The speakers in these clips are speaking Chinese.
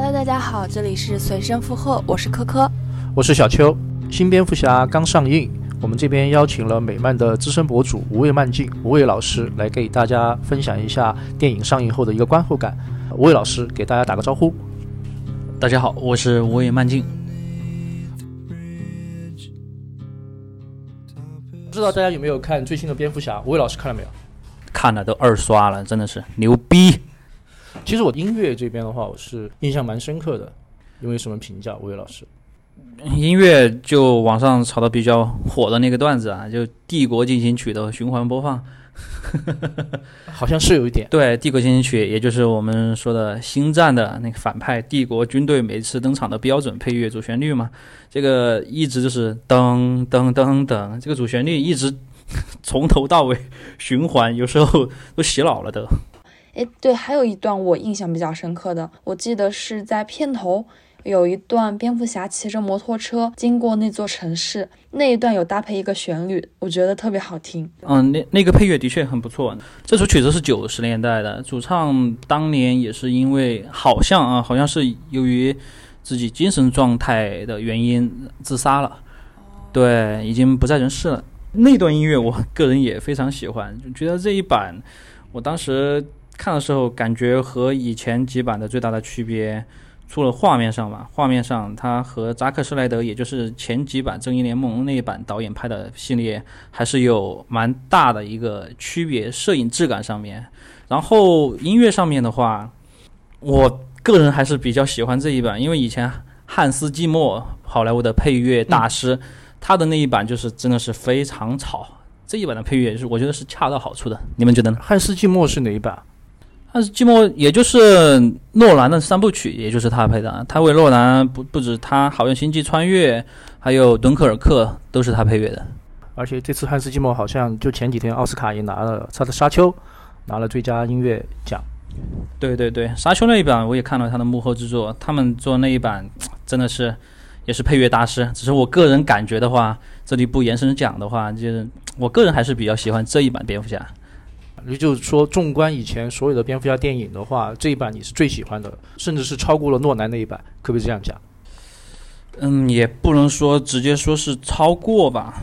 Hello，大家好，这里是随声附和，我是科科，我是小邱。新蝙蝠侠刚上映，我们这边邀请了美漫的资深博主无畏漫镜无畏老师来给大家分享一下电影上映后的一个观后感。无畏老师给大家打个招呼。大家好，我是无畏漫镜。不知道大家有没有看最新的蝙蝠侠？无畏老师看了没有？看了都二刷了，真的是牛逼。其实我音乐这边的话，我是印象蛮深刻的。因为什么评价？吴越老师，音乐就网上炒的比较火的那个段子啊，就《帝国进行曲》的循环播放，好像是有一点。对，《帝国进行曲》也就是我们说的《星战》的那个反派帝国军队每次登场的标准配乐主旋律嘛，这个一直就是噔噔噔噔，这个主旋律一直从头到尾循环，有时候都洗脑了都。哎，对，还有一段我印象比较深刻的，我记得是在片头有一段蝙蝠侠骑着摩托车经过那座城市，那一段有搭配一个旋律，我觉得特别好听。嗯，那那个配乐的确很不错。这首曲子是九十年代的，主唱当年也是因为好像啊，好像是由于自己精神状态的原因自杀了，对，已经不在人世了。那段音乐我个人也非常喜欢，觉得这一版我当时。看的时候，感觉和以前几版的最大的区别，除了画面上吧，画面上它和扎克施莱德，也就是前几版正义联盟那一版导演拍的系列，还是有蛮大的一个区别。摄影质感上面，然后音乐上面的话，我个人还是比较喜欢这一版，因为以前汉斯季默好莱坞的配乐大师，他的那一版就是真的是非常吵，这一版的配乐是我觉得是恰到好处的。你们觉得呢？汉斯季默是哪一版？但是寂寞，也就是诺兰的三部曲，也就是他配的。他为诺兰不不止他，好像《星际穿越》还有《敦刻尔克》都是他配乐的。而且这次汉斯季默好像就前几天奥斯卡也拿了他的《沙丘》，拿了最佳音乐奖。对对对，《沙丘》那一版我也看了他的幕后制作，他们做那一版真的是也是配乐大师。只是我个人感觉的话，这里不延伸讲的话，就是我个人还是比较喜欢这一版蝙蝠侠。也就是说，纵观以前所有的蝙蝠侠电影的话，这一版你是最喜欢的，甚至是超过了诺兰那一版，可不可以这样讲？嗯，也不能说直接说是超过吧。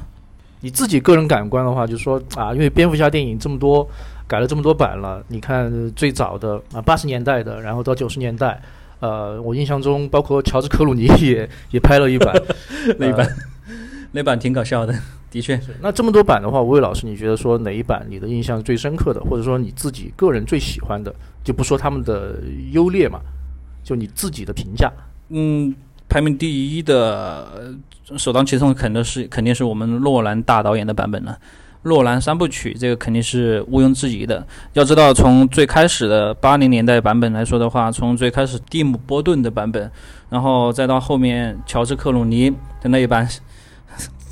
你自己个人感官的话，就是说啊，因为蝙蝠侠电影这么多，改了这么多版了。你看最早的啊，八十年代的，然后到九十年代，呃，我印象中包括乔治克鲁尼 也也拍了一版，那一版，那版挺搞笑的。的确，那这么多版的话，吴伟老师，你觉得说哪一版你的印象最深刻的，或者说你自己个人最喜欢的，就不说他们的优劣嘛，就你自己的评价。嗯，排名第一的，首当其冲肯定是肯定是我们诺兰大导演的版本了。诺兰三部曲这个肯定是毋庸置疑的。要知道，从最开始的八零年代版本来说的话，从最开始蒂姆·波顿的版本，然后再到后面乔治·克鲁尼的那一版。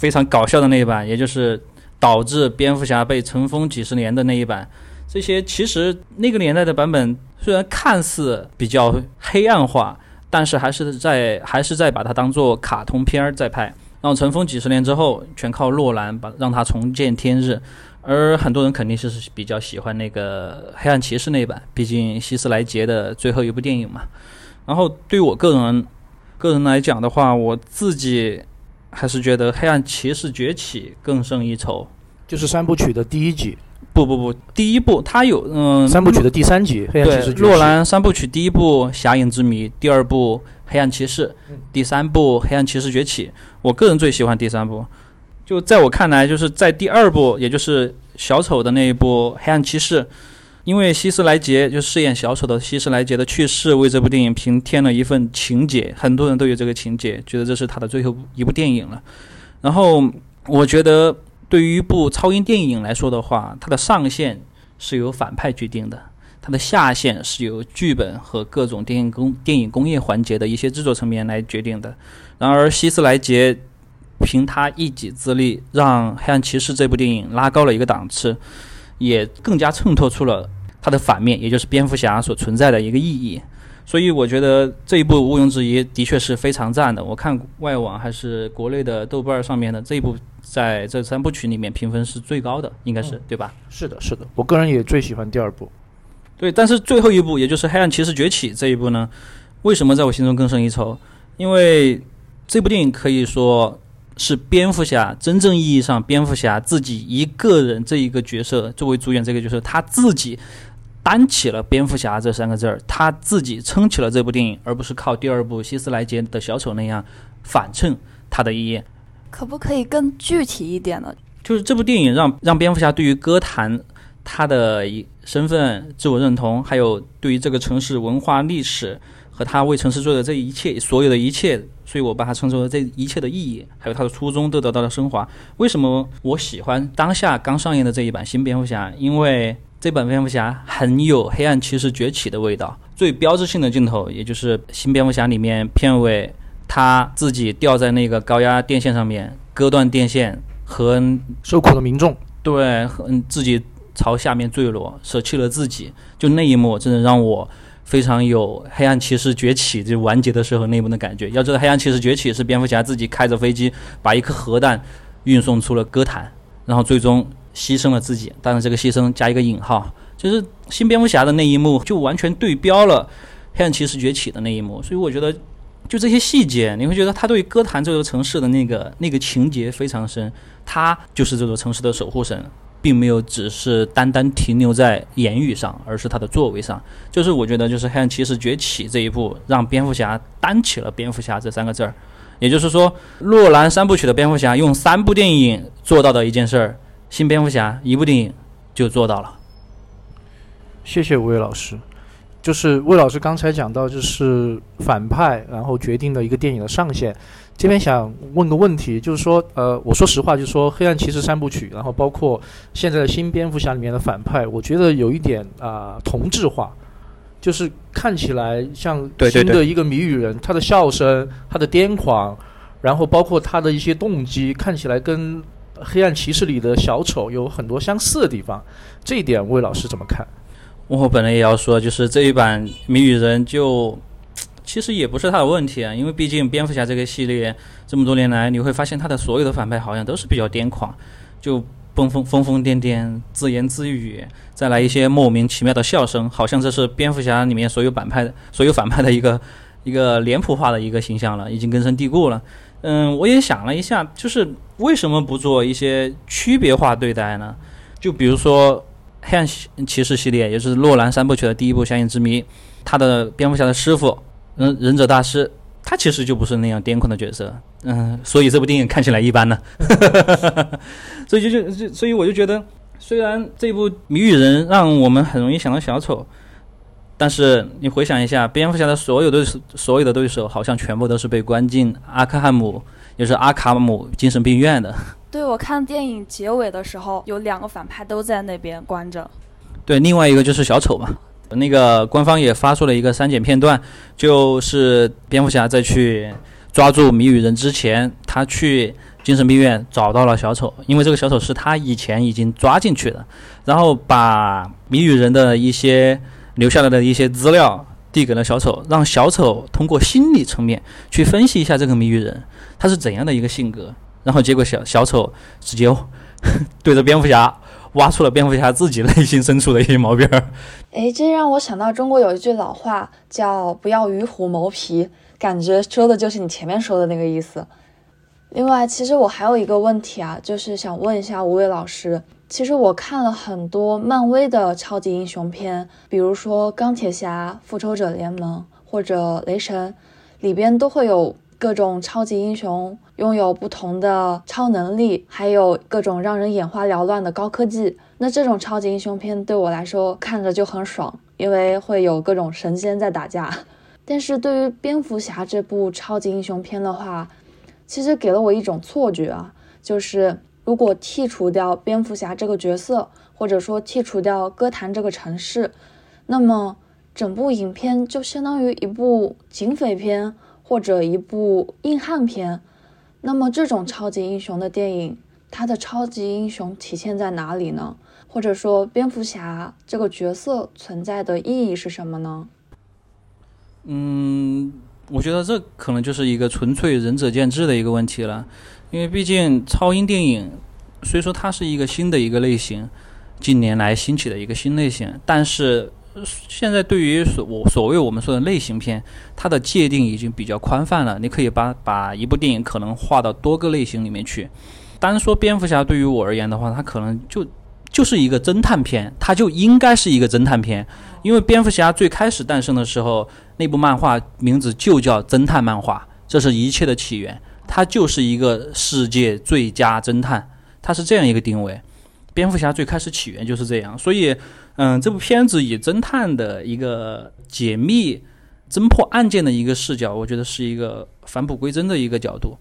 非常搞笑的那一版，也就是导致蝙蝠侠被尘封几十年的那一版。这些其实那个年代的版本虽然看似比较黑暗化，但是还是在还是在把它当做卡通片儿在拍。然后尘封几十年之后，全靠诺兰把让它重见天日。而很多人肯定是比较喜欢那个黑暗骑士那一版，毕竟希斯莱杰的最后一部电影嘛。然后对我个人个人来讲的话，我自己。还是觉得《黑暗骑士崛起》更胜一筹，就是三部曲的第一集。不不不，第一部它有嗯，三部曲的第三集《黑暗骑士崛起》。诺兰三部曲第一部《侠影之谜》，第二部《黑暗骑士》，第三部《黑暗骑士崛起》。我个人最喜欢第三部，就在我看来，就是在第二部，也就是小丑的那一部《黑暗骑士》。因为希斯莱杰就饰演小丑的希斯莱杰的去世，为这部电影平添了一份情节。很多人都有这个情节，觉得这是他的最后一部电影了。然后，我觉得对于一部超英电影来说的话，它的上限是由反派决定的，它的下限是由剧本和各种电影工电影工业环节的一些制作层面来决定的。然而，希斯莱杰凭他一己之力，让《黑暗骑士》这部电影拉高了一个档次。也更加衬托出了它的反面，也就是蝙蝠侠所存在的一个意义。所以我觉得这一部毋庸置疑，的确是非常赞的。我看外网还是国内的豆瓣上面的这一部，在这三部曲里面评分是最高的，应该是对吧？是的，是的。我个人也最喜欢第二部。对，但是最后一部，也就是《黑暗骑士崛起》这一部呢，为什么在我心中更胜一筹？因为这部电影可以说是蝙蝠侠真正意义上蝙蝠侠自己一个人这一个角色作为主演这个角色，他自己担起了蝙蝠侠这三个字儿，他自己撑起了这部电影，而不是靠第二部希斯莱杰的小丑那样反衬他的意义。可不可以更具体一点呢？就是这部电影让让蝙蝠侠对于歌坛他的一身份、自我认同，还有对于这个城市文化历史和他为城市做的这一切所有的一切，所以我把它称之为这一切的意义，还有它的初衷都得到了升华。为什么我喜欢当下刚上映的这一版新蝙蝠侠？因为这版蝙蝠侠很有黑暗骑士崛起的味道。最标志性的镜头，也就是新蝙蝠侠里面片尾，他自己吊在那个高压电线上面，割断电线和受苦的民众，对，嗯，自己朝下面坠落，舍弃了自己，就那一幕，真的让我非常有黑暗骑士崛起就完结的时候那一幕的感觉。要知道，黑暗骑士崛起是蝙蝠侠自己开着飞机把一颗核弹运送出了歌坛，然后最终牺牲了自己。当然，这个牺牲加一个引号，就是新蝙蝠侠的那一幕就完全对标了黑暗骑士崛起的那一幕。所以我觉得，就这些细节，你会觉得他对歌坛这座城市的那个那个情节非常深。他就是这座城市的守护神，并没有只是单单停留在言语上，而是他的作为上。就是我觉得，就是黑暗骑士崛起这一步，让蝙蝠侠担起了蝙蝠侠这三个字儿。也就是说，诺兰三部曲的蝙蝠侠用三部电影做到的一件事儿，新蝙蝠侠一部电影就做到了。谢谢吴伟老师。就是魏老师刚才讲到，就是反派，然后决定了一个电影的上限。这边想问个问题，就是说，呃，我说实话，就是说《黑暗骑士》三部曲，然后包括现在的新蝙蝠侠里面的反派，我觉得有一点啊、同质化，就是看起来像新的一个谜语人，他的笑声、他的癫狂，然后包括他的一些动机，看起来跟《黑暗骑士》里的小丑有很多相似的地方。这一点，魏老师怎么看？我本来也要说，就是这一版谜语人就其实也不是他的问题啊，因为毕竟蝙蝠侠这个系列这么多年来，你会发现他的所有的反派好像都是比较癫狂，就疯疯疯疯癫癫、自言自语，再来一些莫名其妙的笑声，好像这是蝙蝠侠里面所有反派的所有反派的一个 一个脸谱化的一个形象了，已经根深蒂固了。嗯，我也想了一下，就是为什么不做一些区别化对待呢？就比如说。黑暗骑士系列，也就是诺兰三部曲的第一部《侠影之谜》，他的蝙蝠侠的师傅，忍忍者大师，他其实就不是那样癫狂的角色，嗯，所以这部电影看起来一般呢。所以就就就，所以我就觉得，虽然这部《谜语人》让我们很容易想到小丑，但是你回想一下，蝙蝠侠的所有对手，所有的对手好像全部都是被关进阿克汉姆，也就是阿卡姆精神病院的。对，我看电影结尾的时候，有两个反派都在那边关着。对，另外一个就是小丑嘛。那个官方也发出了一个删减片段，就是蝙蝠侠在去抓住谜语人之前，他去精神病院找到了小丑，因为这个小丑是他以前已经抓进去的，然后把谜语人的一些留下来的一些资料递给了小丑，让小丑通过心理层面去分析一下这个谜语人他是怎样的一个性格，然后结果小小丑直接对着蝙蝠侠挖出了蝙蝠侠自己内心深处的一些毛病儿。诶，这让我想到中国有一句老话叫“不要与虎谋皮”，感觉说的就是你前面说的那个意思。另外，其实我还有一个问题啊，就是想问一下吴伟老师。其实我看了很多漫威的超级英雄片，比如说钢铁侠、复仇者联盟或者雷神，里边都会有各种超级英雄拥有不同的超能力，还有各种让人眼花缭乱的高科技。那这种超级英雄片对我来说看着就很爽，因为会有各种神仙在打架。但是对于蝙蝠侠这部超级英雄片的话，其实给了我一种错觉啊，就是如果剔除掉蝙蝠侠这个角色，或者说剔除掉歌坛这个城市，那么整部影片就相当于一部警匪片或者一部硬汉片。那么这种超级英雄的电影，它的超级英雄体现在哪里呢？或者说蝙蝠侠这个角色存在的意义是什么呢？嗯，我觉得这可能就是一个纯粹仁者见智的一个问题了，因为毕竟超英电影虽说它是一个新的一个类型，近年来兴起的一个新类型，但是现在对于所我所谓我们说的类型片，它的界定已经比较宽泛了。你可以把把一部电影可能划到多个类型里面去。单说蝙蝠侠对于我而言的话，它可能就就是一个侦探片，它就应该是一个侦探片。因为蝙蝠侠最开始诞生的时候，那部漫画名字就叫侦探漫画，这是一切的起源。它就是一个世界最佳侦探，它是这样一个定位。蝙蝠侠最开始起源就是这样，所以，嗯，这部片子以侦探的一个解密、侦破案件的一个视角，我觉得是一个返璞归真的一个角度。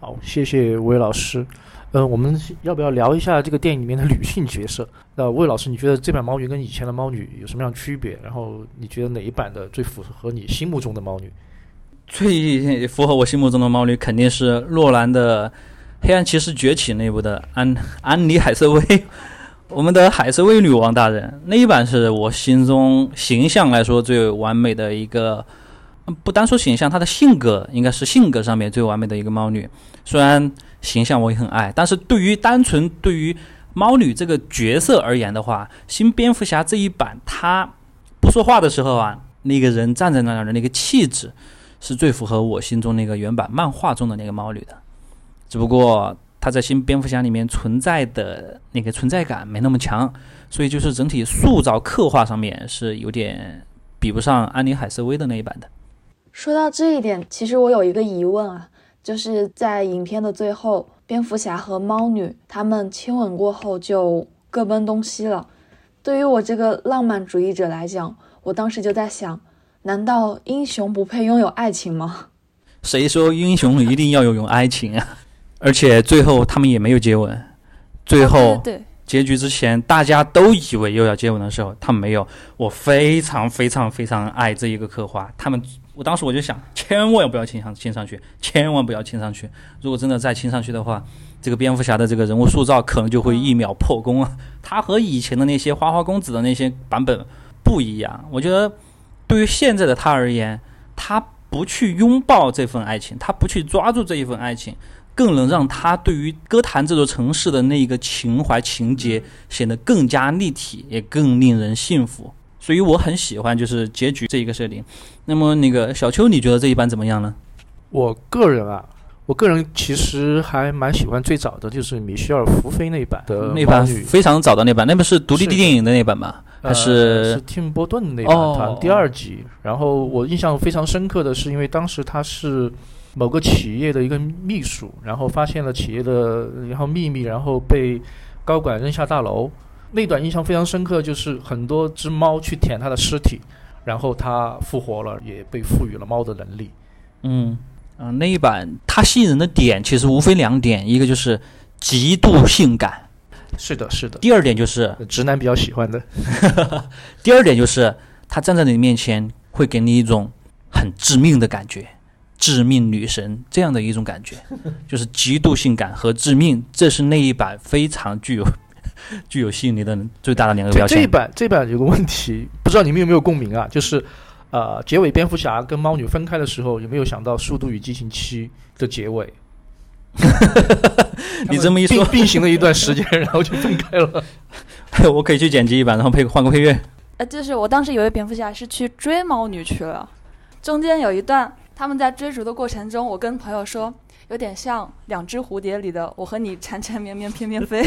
好，谢谢魏老师。嗯，我们要不要聊一下这个电影里面的女性角色？那魏老师，你觉得这版猫女跟以前的猫女有什么样的区别？然后你觉得哪一版的最符合你心目中的猫女？最符合我心目中的猫女肯定是诺兰的《黑暗骑士崛起》那部的安安妮海瑟薇，我们的海瑟薇女王大人那一版是我心中形象来说最完美的一个，不单说形象，她的性格应该是性格上面最完美的一个猫女。虽然形象我也很爱，但是对于单纯对于猫女这个角色而言的话，新蝙蝠侠这一版她不说话的时候啊，那个人站在那儿的那个气质，是最符合我心中那个原版漫画中的那个猫女的。只不过她在新蝙蝠侠里面存在的那个存在感没那么强，所以就是整体塑造刻画上面是有点比不上安妮海瑟薇的那一版的。说到这一点，其实我有一个疑问啊。就是在影片的最后，蝙蝠侠和猫女他们亲吻过后就各奔东西了。对于我这个浪漫主义者来讲，我当时就在想：难道英雄不配拥有爱情吗？谁说英雄一定要拥有爱情啊？而且最后他们也没有接吻。最后对结局之前，大家都以为又要接吻的时候，他们没有。我非常非常非常爱这一个刻画，他们。我当时我就想，千万不要亲上亲上去，千万不要亲上去。如果真的再亲上去的话，这个蝙蝠侠的这个人物塑造可能就会一秒破功啊！他和以前的那些花花公子的那些版本不一样。我觉得，对于现在的他而言，他不去拥抱这份爱情，他不去抓住这一份爱情，更能让他对于歌坛这座城市的那一个情怀情节显得更加立体，也更令人信服。所以我很喜欢就是结局这一个设定。那么那个小邱，你觉得这一版怎么样呢？我个人啊，我个人其实还蛮喜欢最早的就是米歇尔·福菲那版的那版非常早的那版，那不是独立电影的那版吧？还是是蒂姆·波顿那版他第二集。然后我印象非常深刻的是，因为当时他是某个企业的一个秘书，然后发现了企业的然后秘密，然后被高管扔下大楼。那段印象非常深刻，就是很多只猫去舔他的尸体，然后他复活了，也被赋予了猫的能力。嗯嗯，那一版它吸引人的点其实无非两点，一个就是极度性感，是的，是的。第二点就是直男比较喜欢的。第二点就是他站在你面前会给你一种很致命的感觉，致命女神这样的一种感觉，就是极度性感和致命，这是那一版非常具有。具有吸引力的最大的两个标签。这一版这一版有个问题，不知道你们有没有共鸣啊？就是，呃，结尾蝙蝠侠跟猫女分开的时候，有没有想到《速度与激情七》的结尾？你这么一说，并行了一段时间，然后就分开了。我可以去剪辑一版，然后配换个配乐。呃，就是我当时以为蝙蝠侠是去追猫女去了，中间有一段他们在追逐的过程中，我跟朋友说。有点像两只蝴蝶里的我和你缠缠绵绵翩翩飞，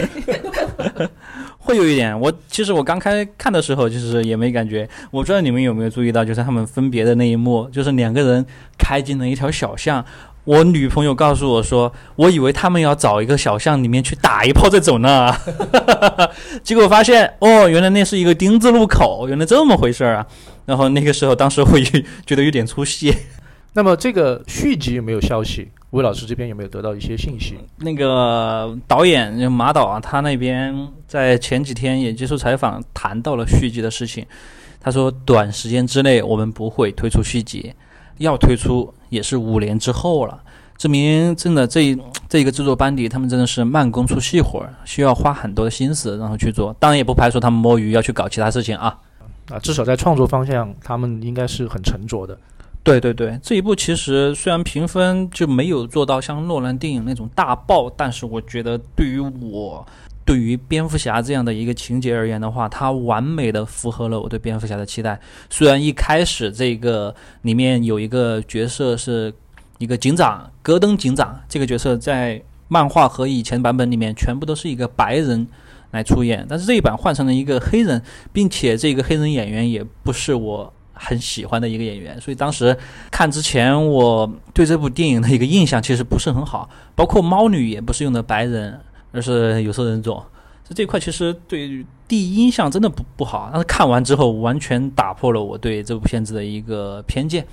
会有一点。我其实我刚开看的时候，就是也没感觉。我不知道你们有没有注意到，就是他们分别的那一幕，就是两个人开进了一条小巷。我女朋友告诉我说，我以为他们要找一个小巷里面去打一炮再走呢，结果发现哦，原来那是一个丁字路口，原来这么回事儿啊。然后那个时候，当时会觉得有点出戏。那么这个续集有没有消息？魏老师这边有没有得到一些信息？那个导演马导啊，他那边在前几天也接受采访，谈到了续集的事情。他说，短时间之内我们不会推出续集，要推出也是五年之后了。证明真的这这一个制作班底，他们真的是慢工出细活，需要花很多的心思然后去做。当然也不排除他们摸鱼要去搞其他事情啊。啊，至少在创作方向，他们应该是很沉着的。对对对，这一部其实虽然评分就没有做到像诺兰电影那种大爆，但是我觉得对于我对于蝙蝠侠这样的一个情节而言的话，它完美的符合了我对蝙蝠侠的期待。虽然一开始这个里面有一个角色是一个警长，戈登警长这个角色在漫画和以前版本里面全部都是一个白人来出演，但是这一版换成了一个黑人，并且这个黑人演员也不是我很喜欢的一个演员，所以当时看之前我对这部电影的一个印象其实不是很好，包括猫女也不是用的白人。而是有色人种，这这块其实对第一印象真的不不好，但是看完之后完全打破了我对这部片子的一个偏见。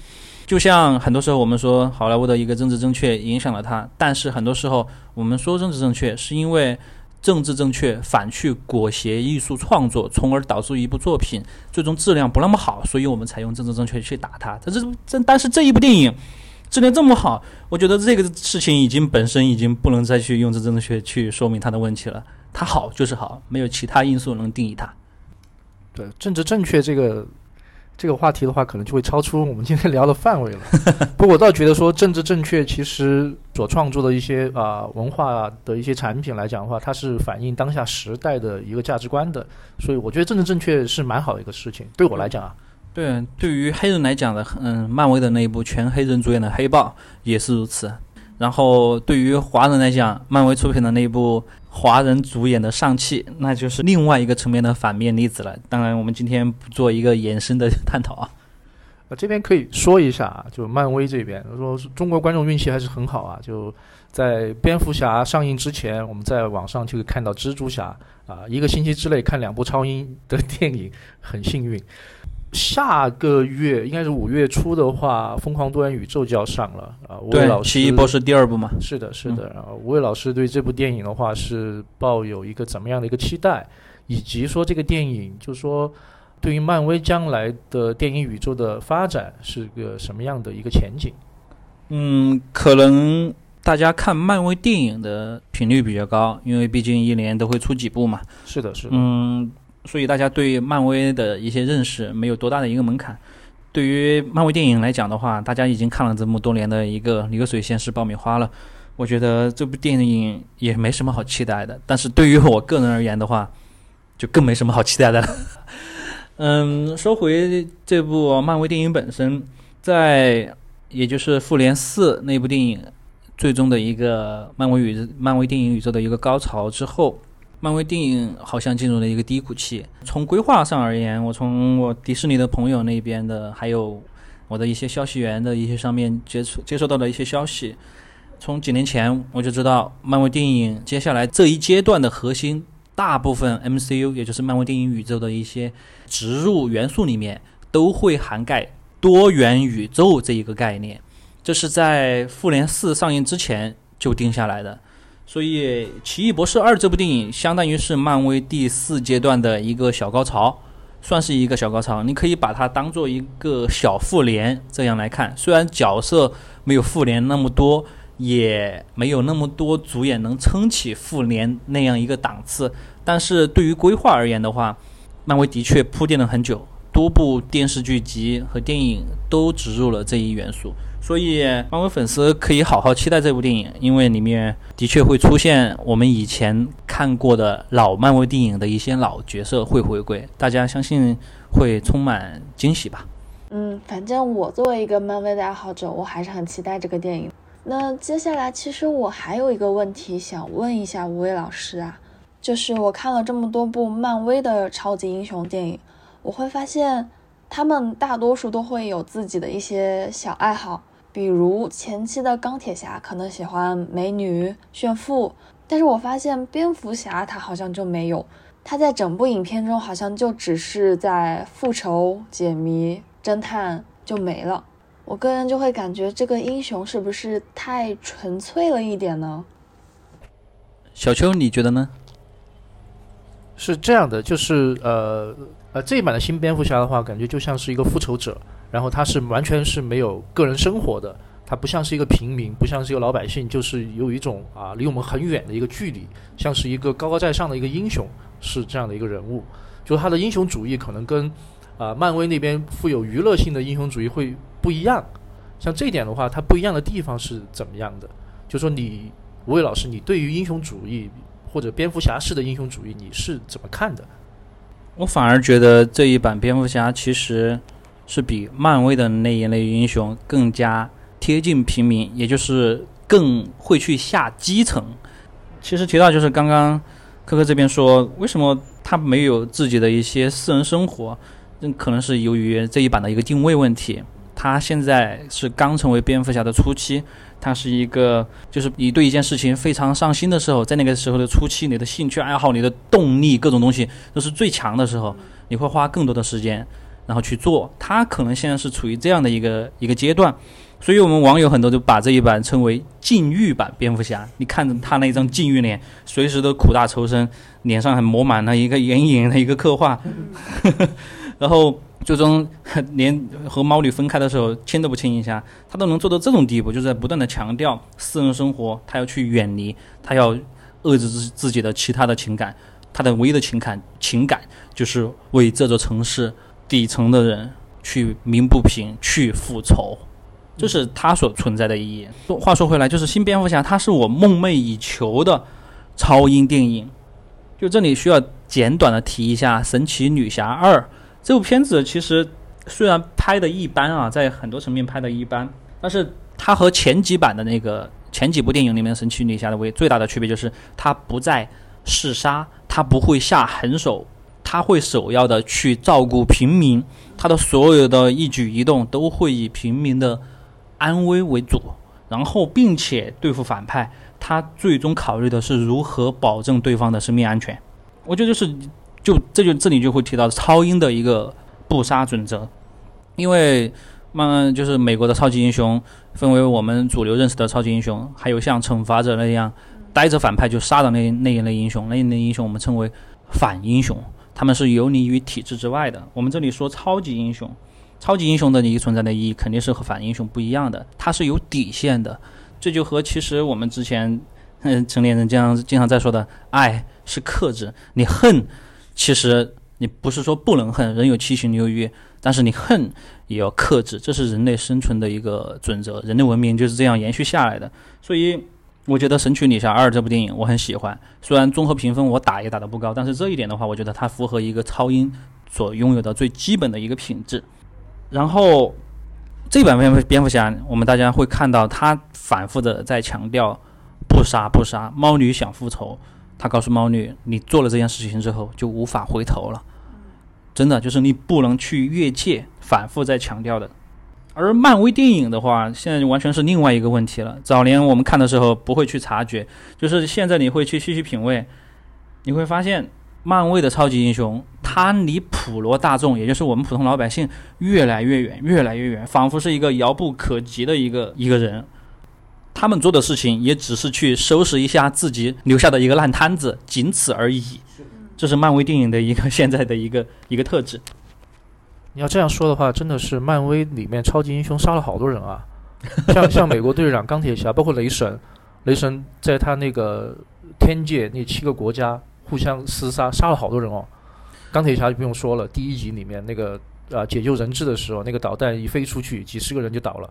就像很多时候我们说好莱坞的一个政治正确影响了它，但是很多时候我们说政治正确是因为政治正确反去裹挟艺术创作，从而导致一部作品最终质量不那么好，所以我们才用政治正确去打它。但是这但是这一部电影。质量这么好，我觉得这个事情已经本身已经不能再去用这正确去说明它的问题了。它好就是好，没有其他因素能定义它。对，政治正确这个这个话题的话，可能就会超出我们今天聊的范围了。不过我倒觉得说，政治正确其实所创作的一些啊文化的一些产品来讲的话，它是反映当下时代的一个价值观的。所以我觉得政治正确是蛮好的一个事情。对我来讲啊。对，对于黑人来讲的，嗯，漫威的那一部全黑人主演的《黑豹》也是如此。然后对于华人来讲，漫威出品的那一部华人主演的《上汽》，那就是另外一个层面的反面例子了。当然，我们今天不做一个延伸的探讨啊。呃，这边可以说一下啊，就漫威这边，说中国观众运气还是很好啊。就在蝙蝠侠上映之前，我们在网上就可以看到蜘蛛侠啊，一个星期之内看两部超英的电影，很幸运。下个月应该是五月初的话，《疯狂多元宇宙》就要上了啊。吴伟老师，奇异博士第二部嘛？是的，是的。然后吴伟老师对这部电影的话是抱有一个怎么样的一个期待，以及说这个电影，就是说对于漫威将来的电影宇宙的发展是个什么样的一个前景？嗯，可能大家看漫威电影的频率比较高，因为毕竟一年都会出几部嘛。是的，是的。嗯。所以大家对漫威的一些认识没有多大的一个门槛。对于漫威电影来讲的话，大家已经看了这么多年的一个流水线式爆米花了，我觉得这部电影也没什么好期待的。但是对于我个人而言的话，就更没什么好期待的了。嗯，说回这部漫威电影本身，在也就是复联四那部电影最终的一个漫威宇漫威电影宇宙的一个高潮之后。漫威电影好像进入了一个低谷期。从规划上而言，我从我迪士尼的朋友那边的，还有我的一些消息源的一些上面接触接收到的一些消息，从几年前我就知道，漫威电影接下来这一阶段的核心，大部分 MCU 也就是漫威电影宇宙的一些植入元素里面，都会涵盖多元宇宙这一个概念。这是在复联四上映之前就定下来的。所以，《奇异博士二》这部电影相当于是漫威第四阶段的一个小高潮，算是一个小高潮。你可以把它当做一个小复联这样来看。虽然角色没有复联那么多，也没有那么多主演能撑起复联那样一个档次，但是对于规划而言的话，漫威的确铺垫了很久，多部电视剧集和电影都植入了这一元素。所以，漫威粉丝可以好好期待这部电影，因为里面的确会出现我们以前看过的老漫威电影的一些老角色会回归，大家相信会充满惊喜吧。嗯，反正我作为一个漫威的爱好者，我还是很期待这个电影。那接下来，其实我还有一个问题想问一下吴伟老师啊，就是我看了这么多部漫威的超级英雄电影，我会发现他们大多数都会有自己的一些小爱好。比如前期的钢铁侠可能喜欢美女炫富，但是我发现蝙蝠侠他好像就没有，他在整部影片中好像就只是在复仇、解谜、侦探就没了。我个人就会感觉这个英雄是不是太纯粹了一点呢？小邱，你觉得呢？是这样的，就是呃呃，这一版的新蝙蝠侠的话，感觉就像是一个复仇者。然后他是完全是没有个人生活的，他不像是一个平民，不像是一个老百姓，就是有一种啊离我们很远的一个距离，像是一个高高在上的一个英雄，是这样的一个人物。就是他的英雄主义可能跟啊漫威那边富有娱乐性的英雄主义会不一样。像这一点的话，它不一样的地方是怎么样的？就说你吴伟老师，你对于英雄主义或者蝙蝠侠式的英雄主义，你是怎么看的？我反而觉得这一版蝙蝠侠其实是比漫威的那一类英雄更加贴近平民，也就是更会去下基层。其实提到就是刚刚科科这边说，为什么他没有自己的一些私人生活？那，可能是由于这一版的一个定位问题。他现在是刚成为蝙蝠侠的初期，他是一个就是你对一件事情非常上心的时候，在那个时候的初期，你的兴趣爱好、你的动力各种东西都是最强的时候，你会花更多的时间然后去做。他可能现在是处于这样的一个一个阶段，所以我们网友很多就把这一版称为禁欲版蝙蝠侠。你看着他那张禁欲脸，随时都苦大仇深，脸上还抹满了一个眼影的一个刻画，然后。最终连和猫女分开的时候亲都不亲一下，他都能做到这种地步，就是在不断的强调私人生活，他要去远离，他要遏制自自己的其他的情感，他的唯一的情感情感就是为这座城市底层的人去鸣不平，去复仇，这是他所存在的意义。话说回来，就是新蝙蝠侠，他是我梦寐以求的超英电影。就这里需要简短的提一下《神奇女侠二》。这部片子其实虽然拍的一般啊，在很多层面拍的一般，但是它和前几版的那个前几部电影里面的神奇女侠的唯最大的区别就是，它不再嗜杀，它不会下狠手，他会首要的去照顾平民，他的所有的一举一动都会以平民的安危为主，然后并且对付反派，他最终考虑的是如何保证对方的生命安全。我觉得就是。就这就这里就会提到超英的一个不杀准则，因为慢慢就是美国的超级英雄分为我们主流认识的超级英雄，还有像惩罚者那样逮着反派就杀的那那一类英雄，那一类英雄我们称为反英雄，他们是游离于体制之外的。我们这里说超级英雄，超级英雄的一个存在的意义肯定是和反英雄不一样的，它是有底线的。这就和其实我们之前嗯成年人经常经常在说的爱是克制，你恨。其实你不是说不能恨，人有七情六欲，但是你恨也要克制，这是人类生存的一个准则，人类文明就是这样延续下来的。所以我觉得《神曲女侠二》这部电影我很喜欢，虽然综合评分我打也打得不高，但是这一点的话，我觉得它符合一个超英所拥有的最基本的一个品质。然后这版蝙蝠蝙蝠侠，我们大家会看到他反复的在强调不杀不杀，猫女想复仇。他告诉猫女：“你做了这件事情之后，就无法回头了。真的，就是你不能去越界。”反复在强调的。而漫威电影的话，现在完全是另外一个问题了。早年我们看的时候不会去察觉，就是现在你会去细细品味，你会发现漫威的超级英雄，他离普罗大众，也就是我们普通老百姓越来越远，越来越远，仿佛是一个遥不可及的一个一个人。他们做的事情也只是去收拾一下自己留下的一个烂摊子，仅此而已。这是漫威电影的一个 现在的一个一个特质。你要这样说的话，真的是漫威里面超级英雄杀了好多人啊，像像美国队长、钢铁侠，包括雷神。雷神在他那个天界那七个国家互相厮杀，杀了好多人哦。钢铁侠就不用说了，第一集里面那个啊解救人质的时候，那个导弹一飞出去，几十个人就倒了。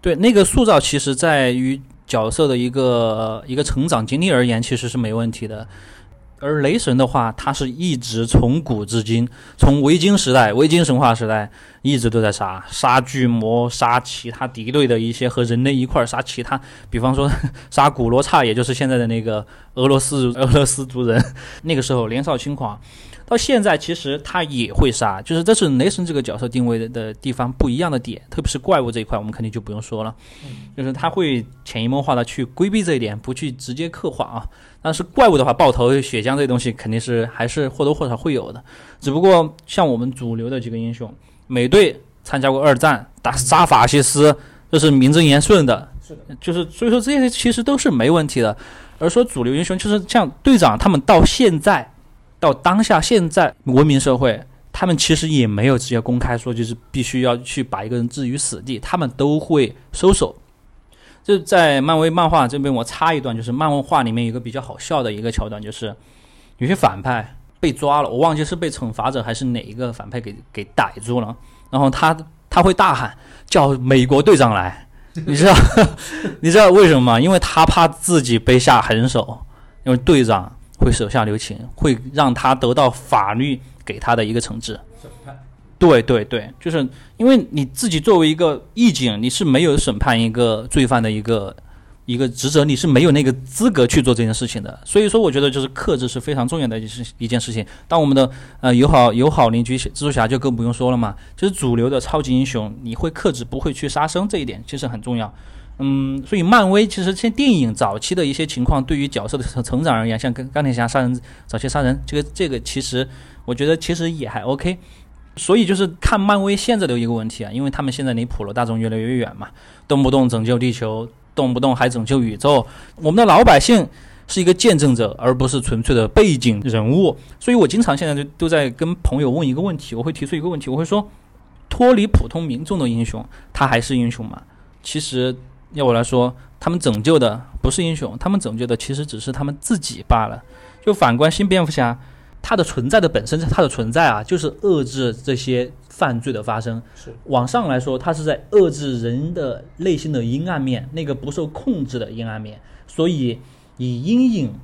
对那个塑造，其实在于角色的一个一个成长经历而言，其实是没问题的。而雷神的话，他是一直从古至今，从维京时代、维京神话时代，一直都在杀杀巨魔，杀其他敌对的一些和人类一块儿杀其他，比方说 杀古罗刹，也就是现在的那个俄罗斯俄罗斯族人，那个时候年少轻狂。到现在，其实他也会杀，就是这是雷神这个角色定位的的地方不一样的点，特别是怪物这一块，我们肯定就不用说了，就是他会潜移默化的去规避这一点，不去直接刻画啊。但是怪物的话，爆头、血浆这东西肯定是还是或多或少会有的，只不过像我们主流的几个英雄，美队参加过二战，打杀法西斯，这是名正言顺的，是的，就是所以说这些其实都是没问题的。而说主流英雄，就是像队长他们到现在。到当下现在文明社会，他们其实也没有直接公开说，就是必须要去把一个人置于死地，他们都会收手。就在漫威漫画这边，我插一段，就是漫威画里面有一个比较好笑的一个桥段，就是有些反派被抓了，我忘记是被惩罚者还是哪一个反派给给逮住了，然后他他会大喊叫美国队长来，你知道 你知道为什么吗？因为他怕自己被下狠手。因为队长会手下留情，会让他得到法律给他的一个惩治。审判对对对，就是因为你自己作为一个义警，你是没有审判一个罪犯的一个一个职责，你是没有那个资格去做这件事情的。所以说，我觉得就是克制是非常重要的一事一件事情。当我们的呃友好友好邻居蜘蛛侠就更不用说了嘛，就是主流的超级英雄，你会克制，不会去杀生，这一点其实很重要。嗯，所以漫威其实像电影早期的一些情况，对于角色的成成长而言，像钢钢铁侠杀人早期杀人，这个这个其实我觉得其实也还 OK。所以就是看漫威现在的一个问题啊，因为他们现在离普罗大众越来越远嘛，动不动拯救地球，动不动还拯救宇宙，我们的老百姓是一个见证者，而不是纯粹的背景人物。所以我经常现在就都在跟朋友问一个问题，我会提出一个问题，我会说，脱离普通民众的英雄，他还是英雄吗？其实要我来说，他们拯救的不是英雄，他们拯救的其实只是他们自己罢了。就反观新蝙蝠侠。他的存在的本身，他的存在啊，就是遏制这些犯罪的发生。是往上来说，他是在遏制人的内心的阴暗面，那个不受控制的阴暗面。所以以阴影、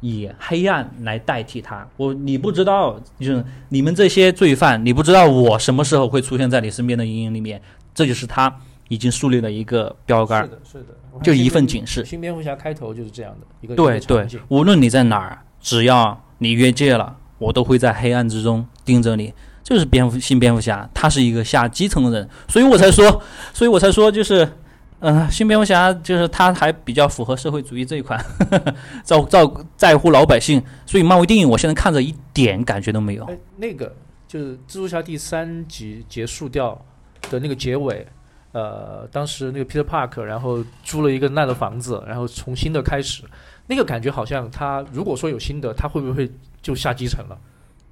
以黑暗来代替它。我你不知道，就是你们这些罪犯，你不知道我什么时候会出现在你身边的阴影里面。这就是他已经树立了一个标杆是，的，是的，就一份警示。新蝙蝠侠开头就是这样的一个对。对无论你在哪儿，只要你越界了。我都会在黑暗之中盯着你，就是蝙蝠新蝙蝠侠，他是一个下基层的人，所以我才说，所以我才说，就是，嗯、新蝙蝠侠就是他还比较符合社会主义这一块，照照在乎老百姓，所以漫威电影我现在看着一点感觉都没有。哎，那个就是蜘蛛侠第三集结束掉的那个结尾，呃，当时那个 Peter Park，然后租了一个烂的房子，然后重新的开始，那个感觉好像他如果说有新的，他会不会就下基层了？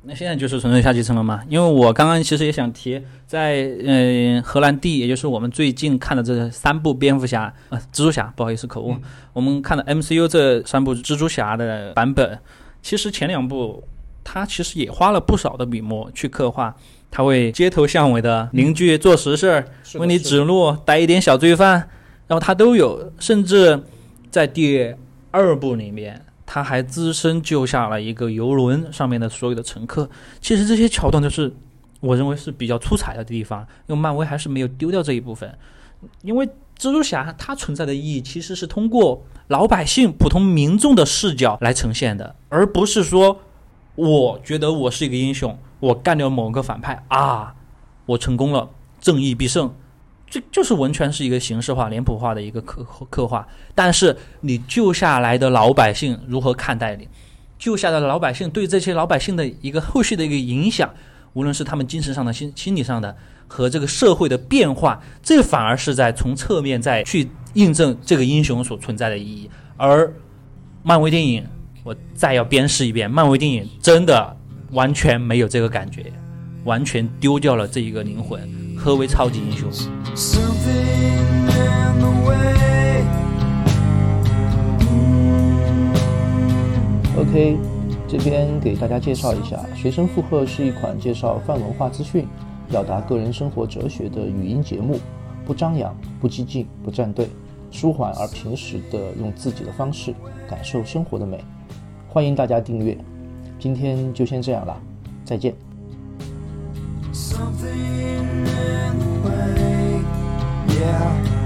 那现在就是纯粹下基层了嘛？因为我刚刚其实也想提，在呃荷兰弟，也就是我们最近看的这三部蝙蝠侠，呃蜘蛛侠，不好意思口误，我们看的 MCU 这三部蜘蛛侠的版本，其实前两部他其实也花了不少的笔墨去刻画，他为街头巷尾的邻居做实事儿，为你指路，逮一点小罪犯，然后他都有，甚至在第二部里面。他还只身救下了一个游轮上面的所有的乘客。其实这些桥段都是我认为是比较出彩的地方，因为漫威还是没有丢掉这一部分。因为蜘蛛侠它存在的意义其实是通过老百姓、普通民众的视角来呈现的，而不是说我觉得我是一个英雄，我干掉某个反派啊，我成功了，正义必胜。这就是完全是一个形式化、脸谱化的一个刻刻画，但是你救下来的老百姓如何看待你？救下来的老百姓对这些老百姓的一个后续的一个影响，无论是他们精神上的、心心理上的和这个社会的变化，这反而是在从侧面在去印证这个英雄所存在的意义。而漫威电影，我再要鞭尸一遍，漫威电影真的完全没有这个感觉，完全丢掉了这一个灵魂。何为超级英雄？？OK，这边给大家介绍一下，《学生附和》是一款介绍泛文化资讯、表达个人生活哲学的语音节目，不张扬、不激进、不站队，舒缓而平实的用自己的方式感受生活的美。欢迎大家订阅。今天就先这样了，再见。Something in the way, yeah.